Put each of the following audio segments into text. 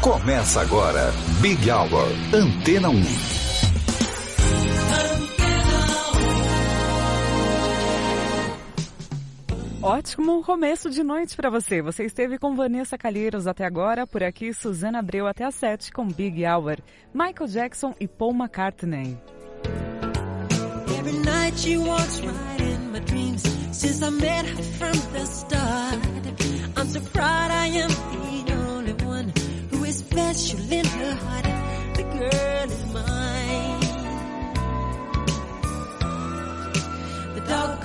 Começa agora, Big Hour, Antena 1. Ótimo começo de noite para você. Você esteve com Vanessa Calheiros até agora, por aqui Suzana Abreu até às 7 com Big Hour, Michael Jackson e Paul McCartney. Every night special in her heart, the girl is mine. The dog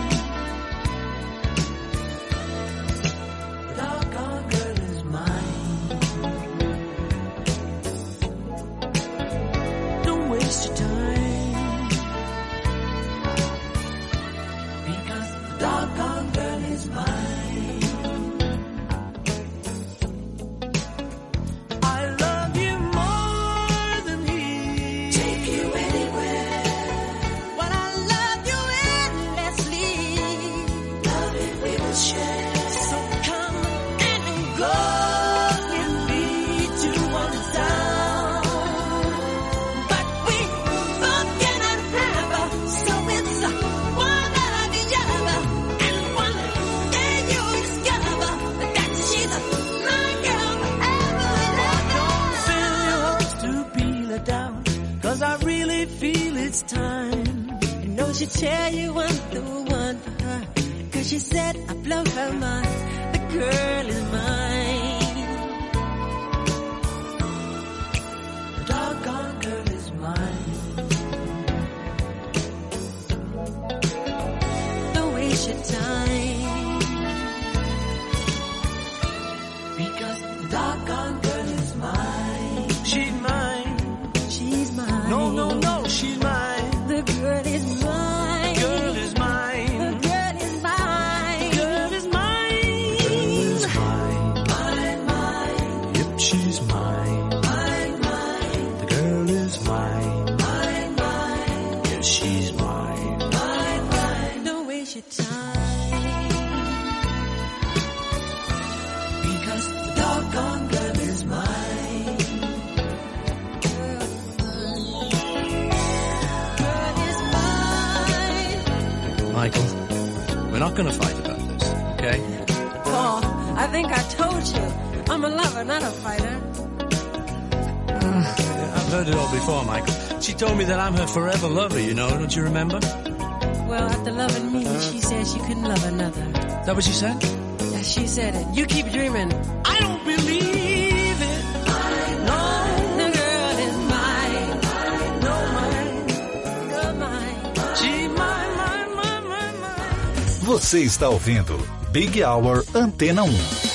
about this, okay? Paul, I think I told you. I'm a lover, not a fighter. Uh, I've heard it all before, Michael. She told me that I'm her forever lover, you know, don't you remember? Well, after loving me, she said she couldn't love another. That what she said? Yeah, she said it. You keep dreaming. Você está ouvindo Big Hour Antena 1.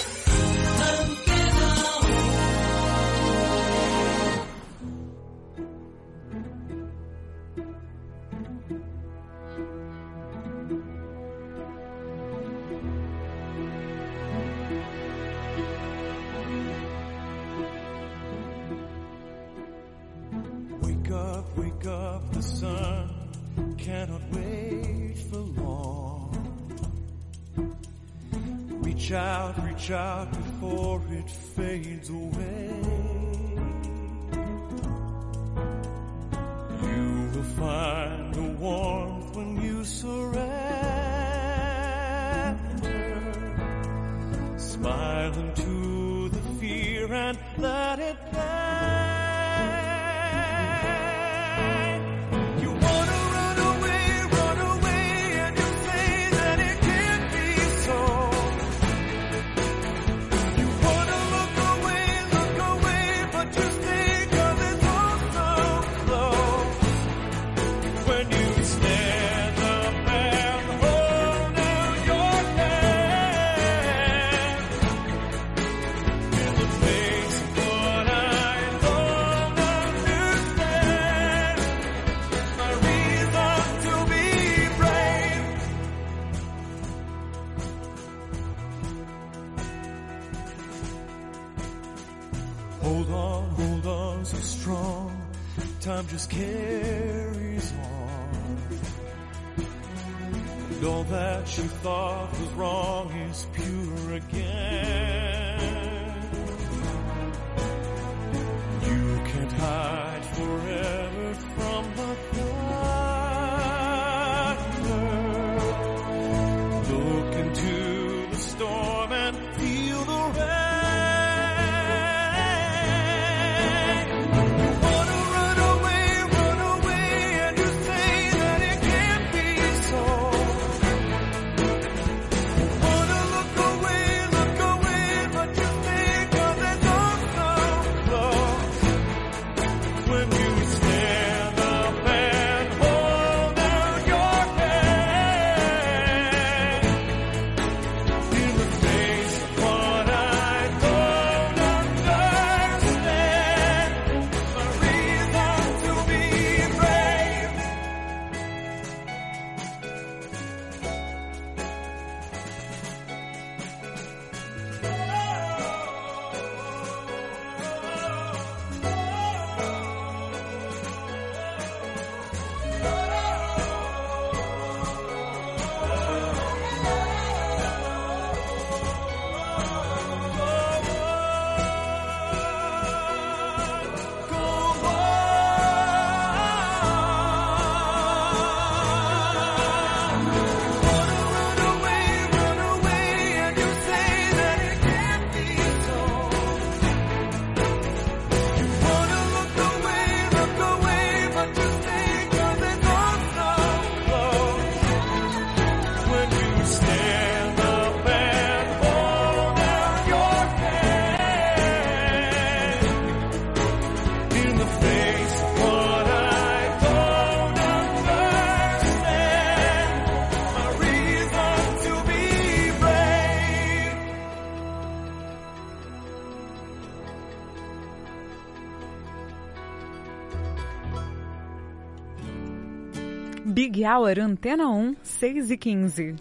Happy Hour Antena 1, 6 e 15.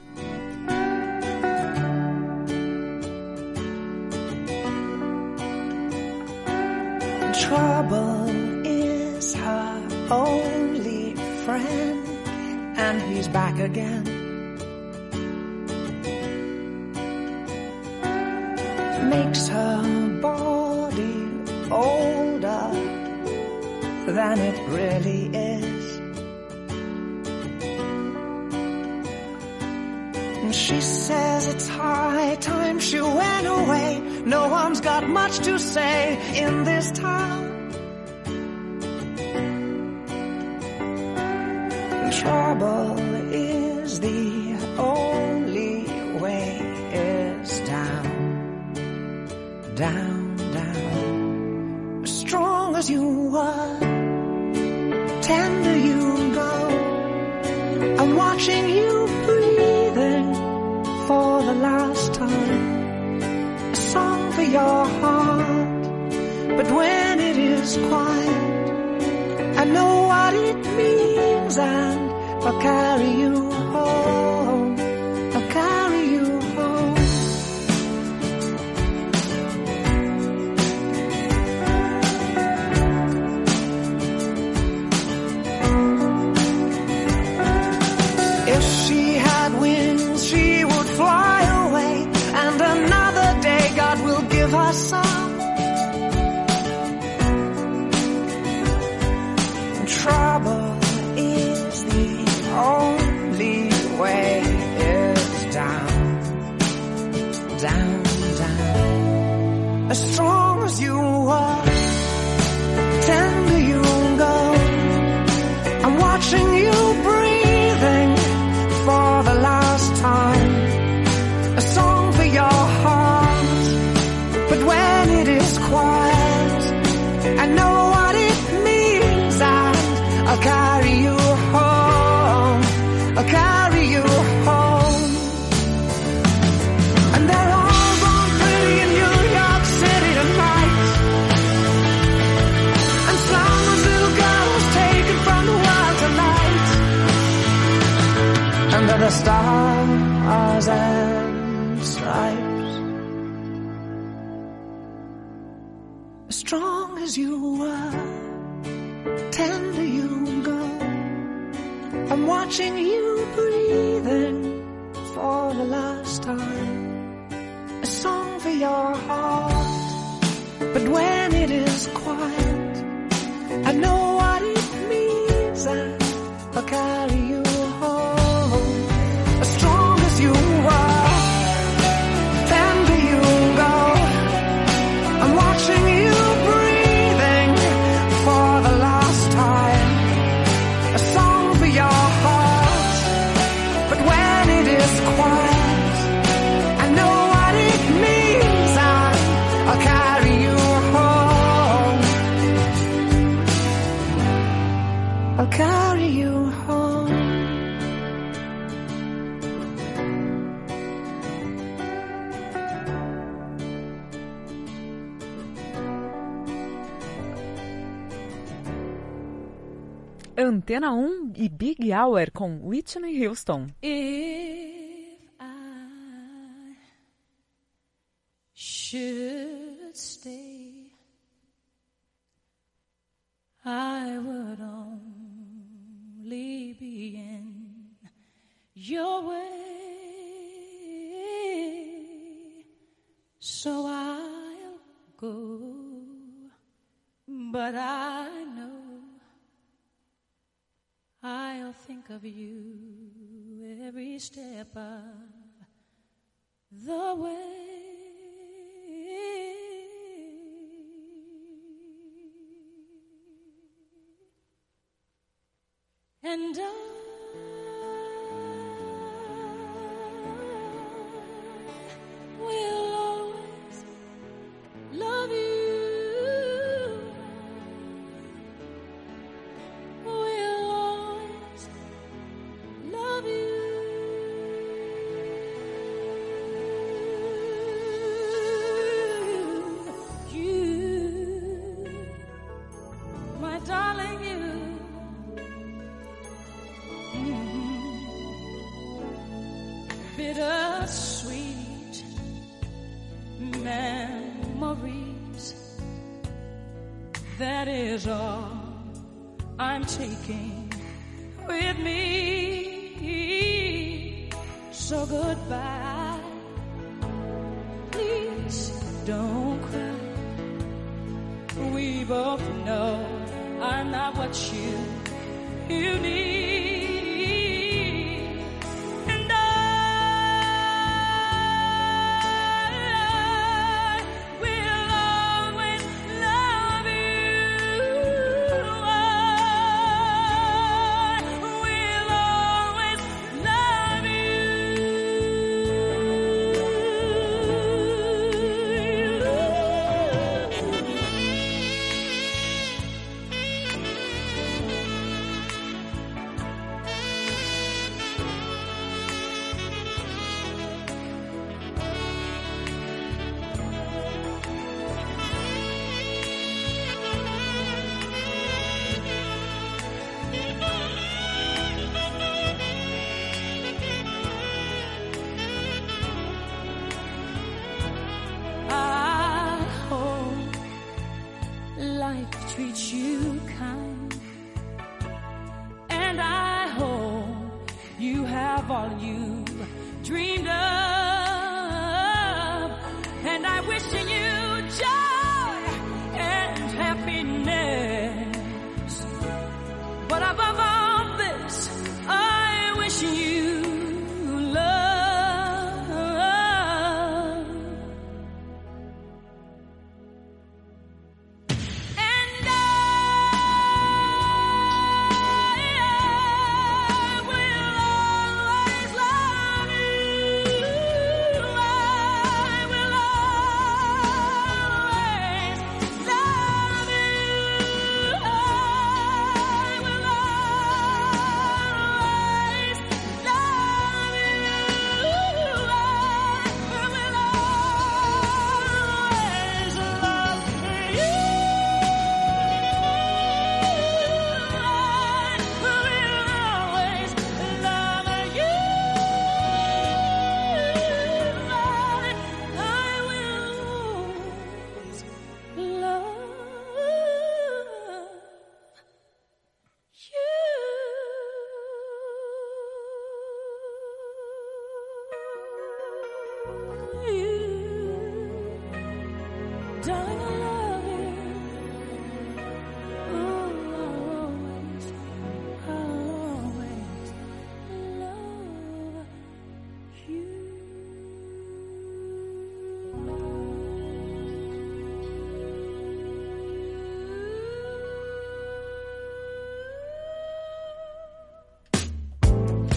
Trouble is her only friend, and he's back again. Makes her body older than it really is. she says it's high time she went away. No one's got much to say in this town. Trouble is the only way is down, down, down. As strong as you are. your heart. But when it is quiet, I know what it means and I'll carry you Antena 1 e Big Hour com Whitney Houston. If I should So goodbye. Please don't cry. We both know I'm not what you you need.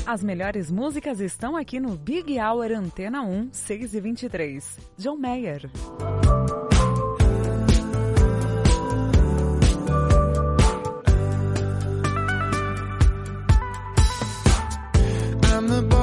As melhores músicas estão aqui no Big Hour Antena 1, 6 e 23. John Mayer. I'm the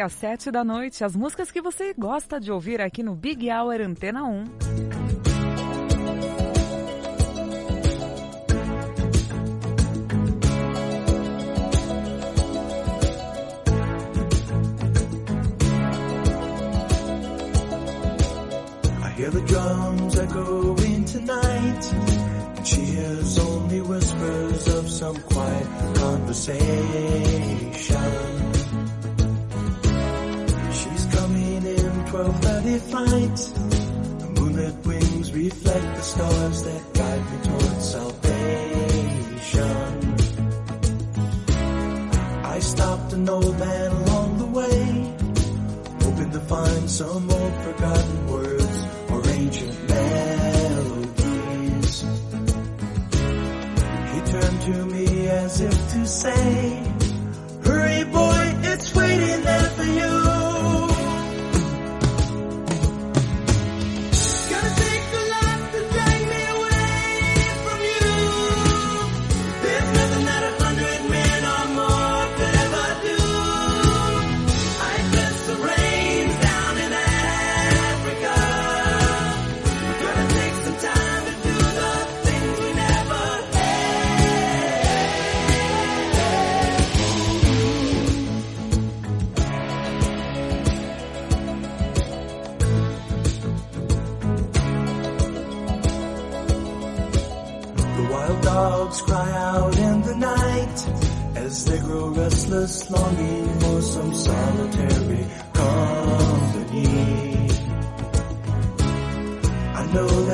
às 7 da noite as músicas que você gosta de ouvir aqui no Big Hour Antena 1. Hear the drums echoing tonight. She hears only whispers of some quiet conversation. night. The moonlit wings reflect the stars that guide me towards salvation. I stopped an old man along the way, hoping to find some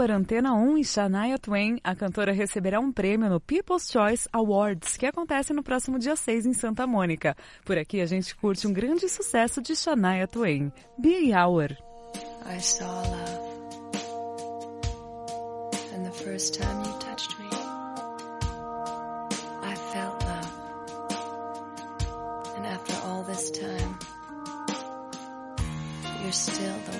Hour Antena 1 e Shania Twain, a cantora receberá um prêmio no People's Choice Awards, que acontece no próximo dia 6 em Santa Mônica. Por aqui a gente curte um grande sucesso de Shania Twain, Big Hour. I saw love. And the first time you touched me, I felt love. And after all this time, you're still the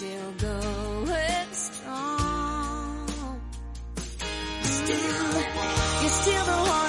still going strong. Still, you're still the one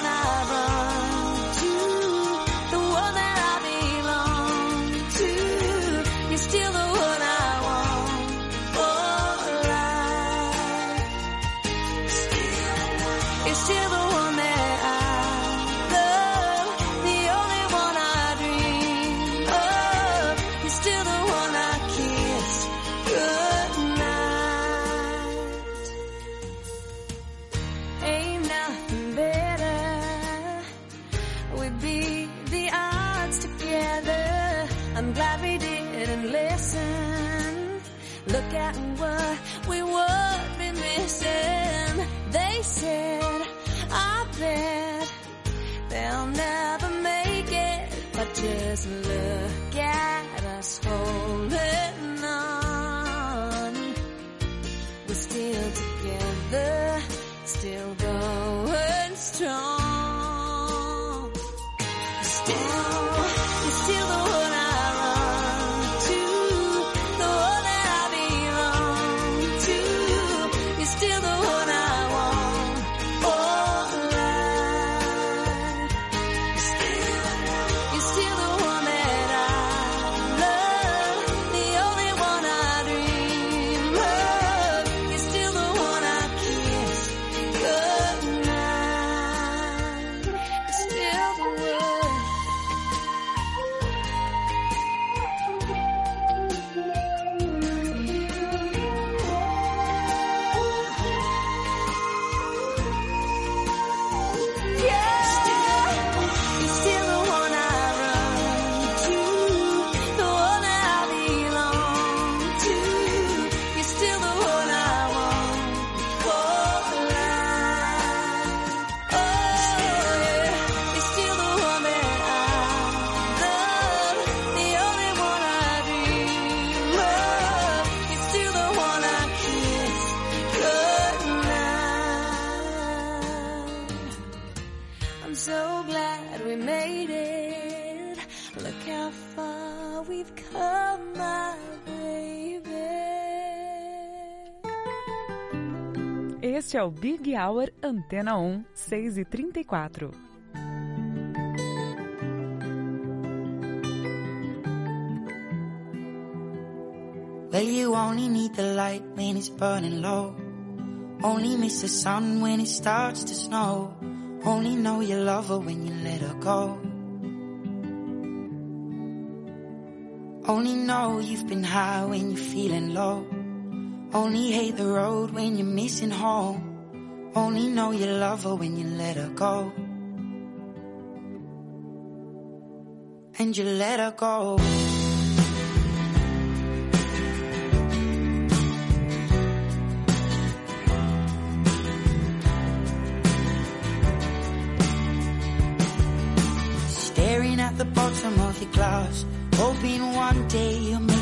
Este é o Big Hour Antena um, 1, 6 e 34. Well, you only need the light when it's burning low. Only miss the sun when it starts to snow. Only know you love her when you let her go. Only know you've been high when you're feeling low. Only hate the road when you're missing home. Only know you love her when you let her go. And you let her go. Staring at the bottom of your glass, hoping one day you'll make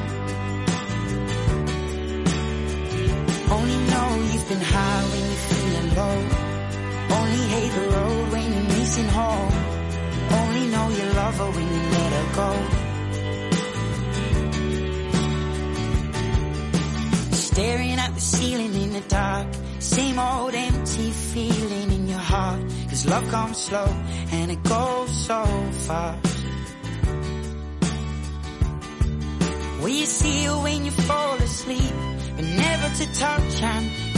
Know high when you're feeling low. Only hate the road when you're missing home. Only know you love her when you let her go. Staring at the ceiling in the dark. Same old empty feeling in your heart. Cause love comes slow and it goes so fast. Will you see her when you fall asleep? But never to touch and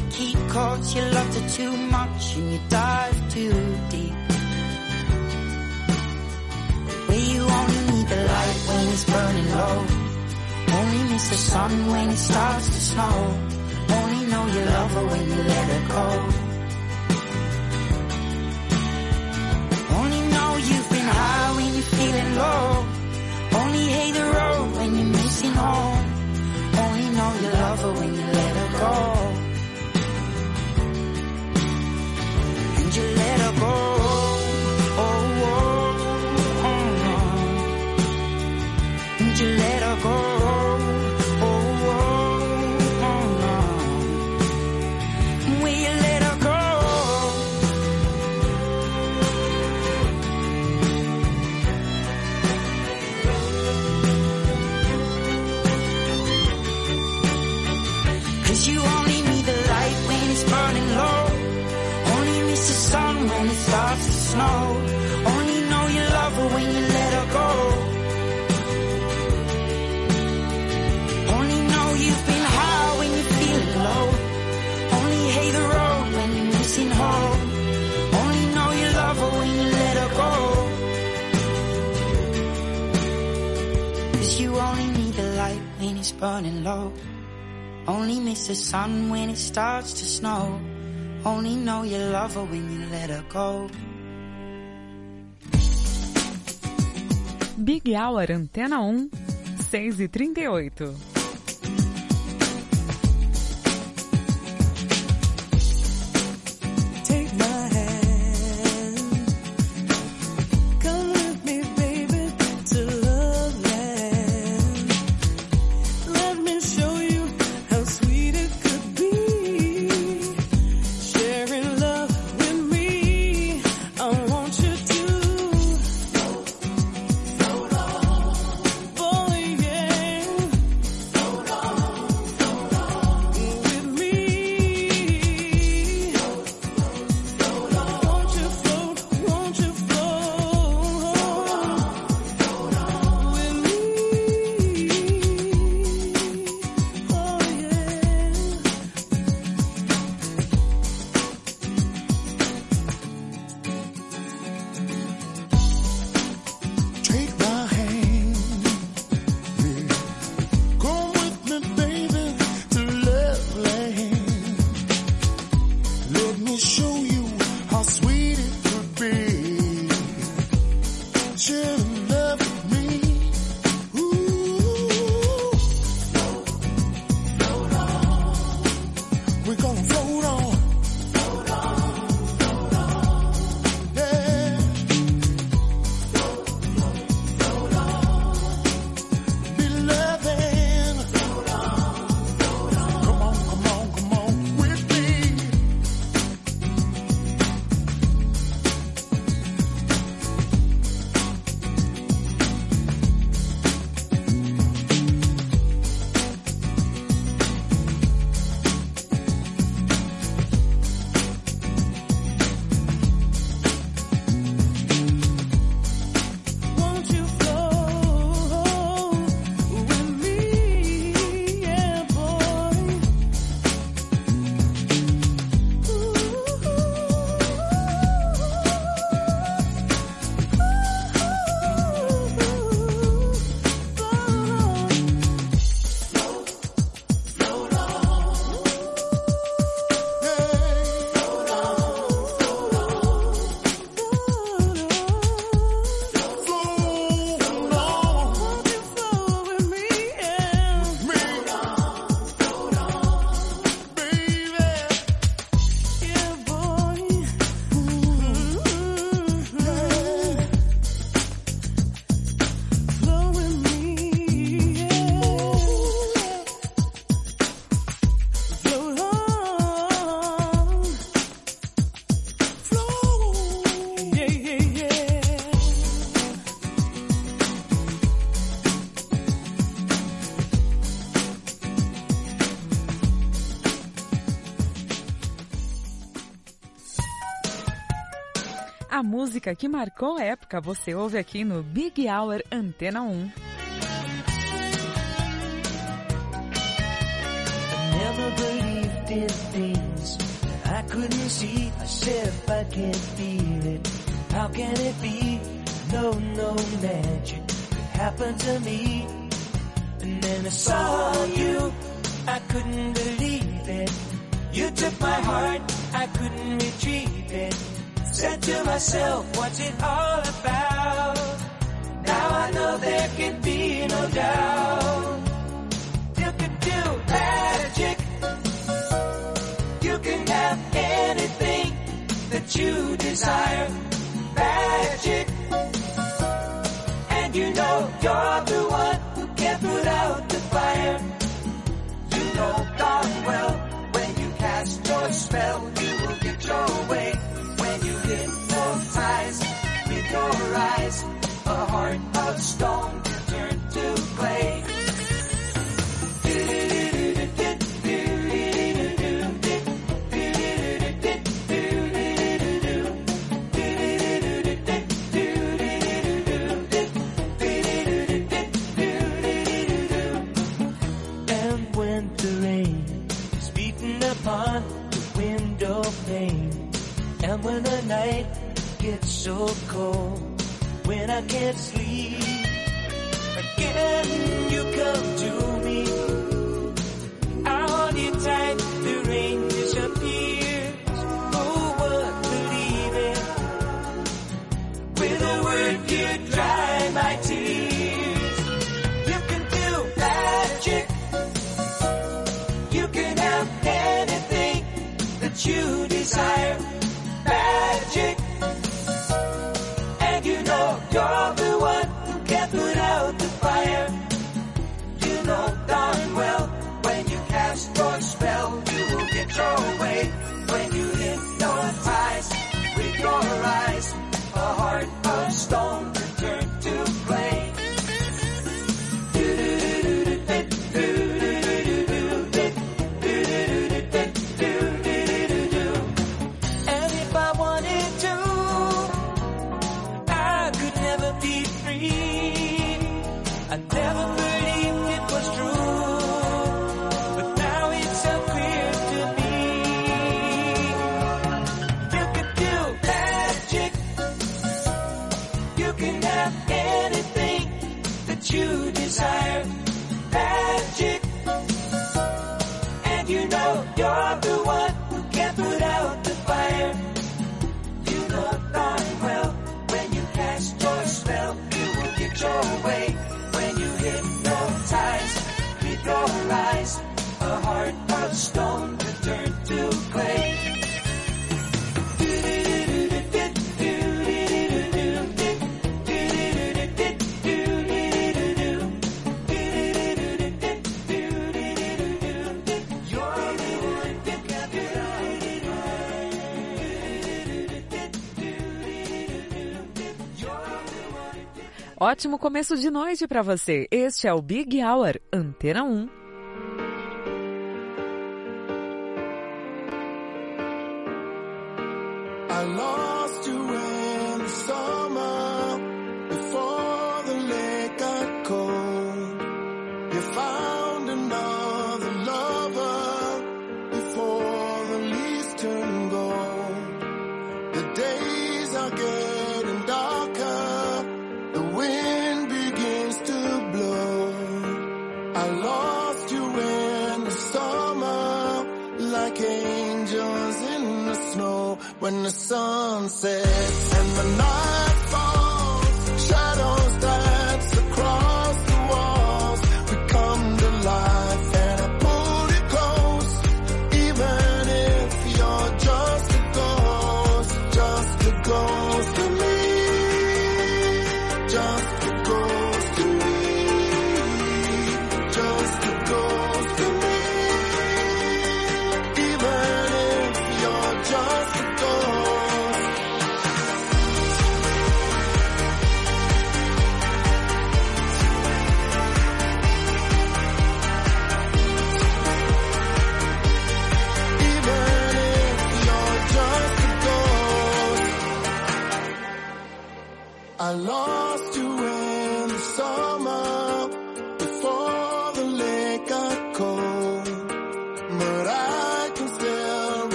to keep caught. You loved her too much and you dive too deep. Where you only need the light when it's burning low. Only miss the sun when it starts to snow. Only know you love her when you let her go. Burning low. Only miss the sun when it starts to snow. Only know you love her when you let her go. Big Hour Antena 1, 6 e 38. Música que marcou a época você ouve aqui no Big Hour Antena 1. never believed in things that I couldn't see. I said if I can't feel it, how can it be? No, no magic could to me. And then I saw you, I couldn't believe it. You took my heart, I couldn't retrieve it. Said to myself, what's it all about? Now I know there can be no doubt. You can do magic. You can have anything that you desire. Magic. And you know you're the one who can put out the fire. You know darn well when you cast your spell, you will get your way. With your eyes, a heart of stone can turn to clay. When the night gets so cold, when I can't sleep, again you come to me. I hold you tight, the rain disappears. Would believe it? With a word you dry my tears. You can do magic. You can have anything that you desire. Ótimo começo de noite para você. Este é o Big Hour Antena 1.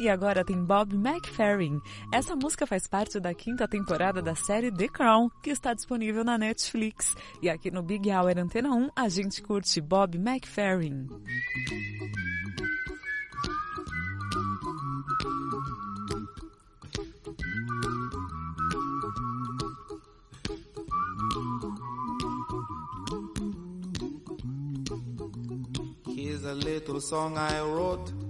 E agora tem Bob McFerrin. Essa música faz parte da quinta temporada da série The Crown, que está disponível na Netflix. E aqui no Big Hour Antena 1 a gente curte Bob McFerrin. Here's a little song I wrote.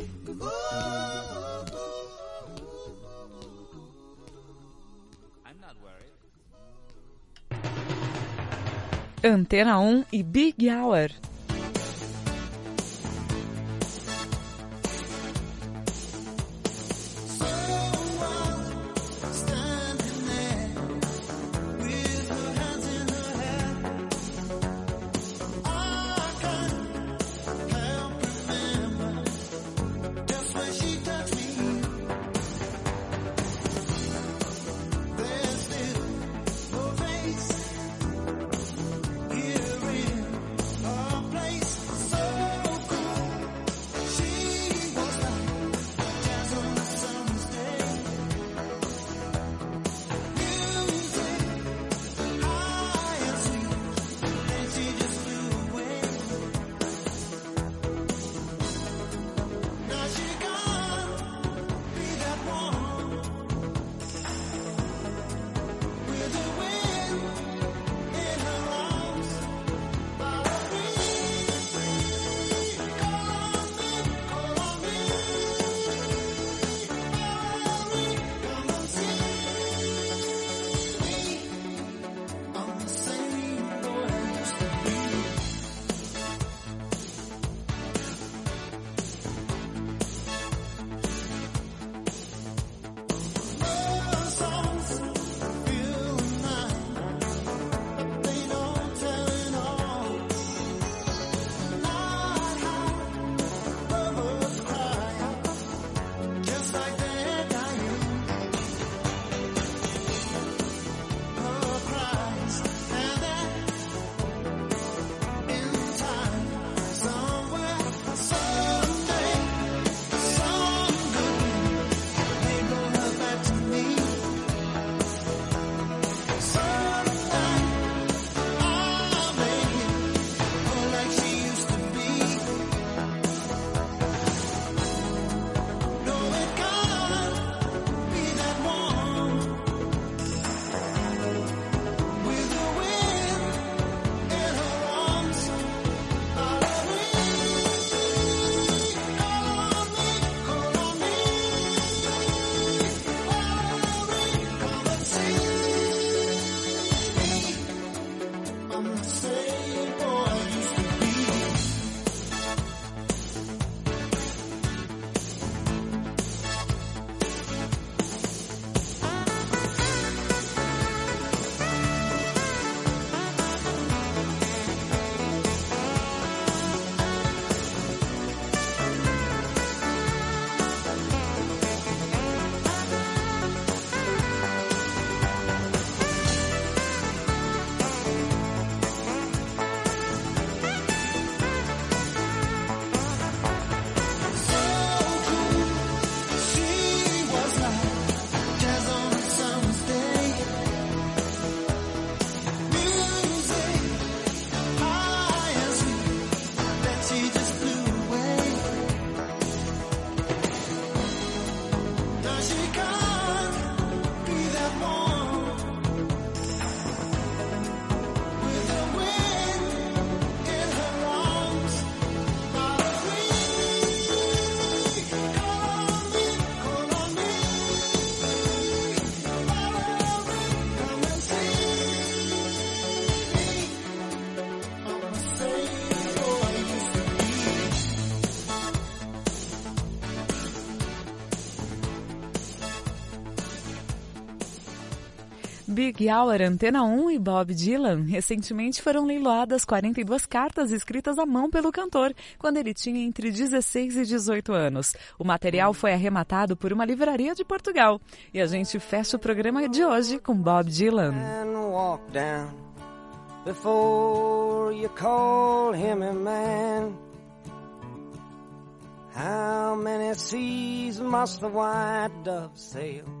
Antena 1 e Big Hour. Big Hour, Antena 1 e Bob Dylan recentemente foram leiloadas 42 cartas escritas à mão pelo cantor, quando ele tinha entre 16 e 18 anos. O material foi arrematado por uma livraria de Portugal. E a gente fecha o programa de hoje com Bob Dylan. before you call him a man. How many seas must the white dove sail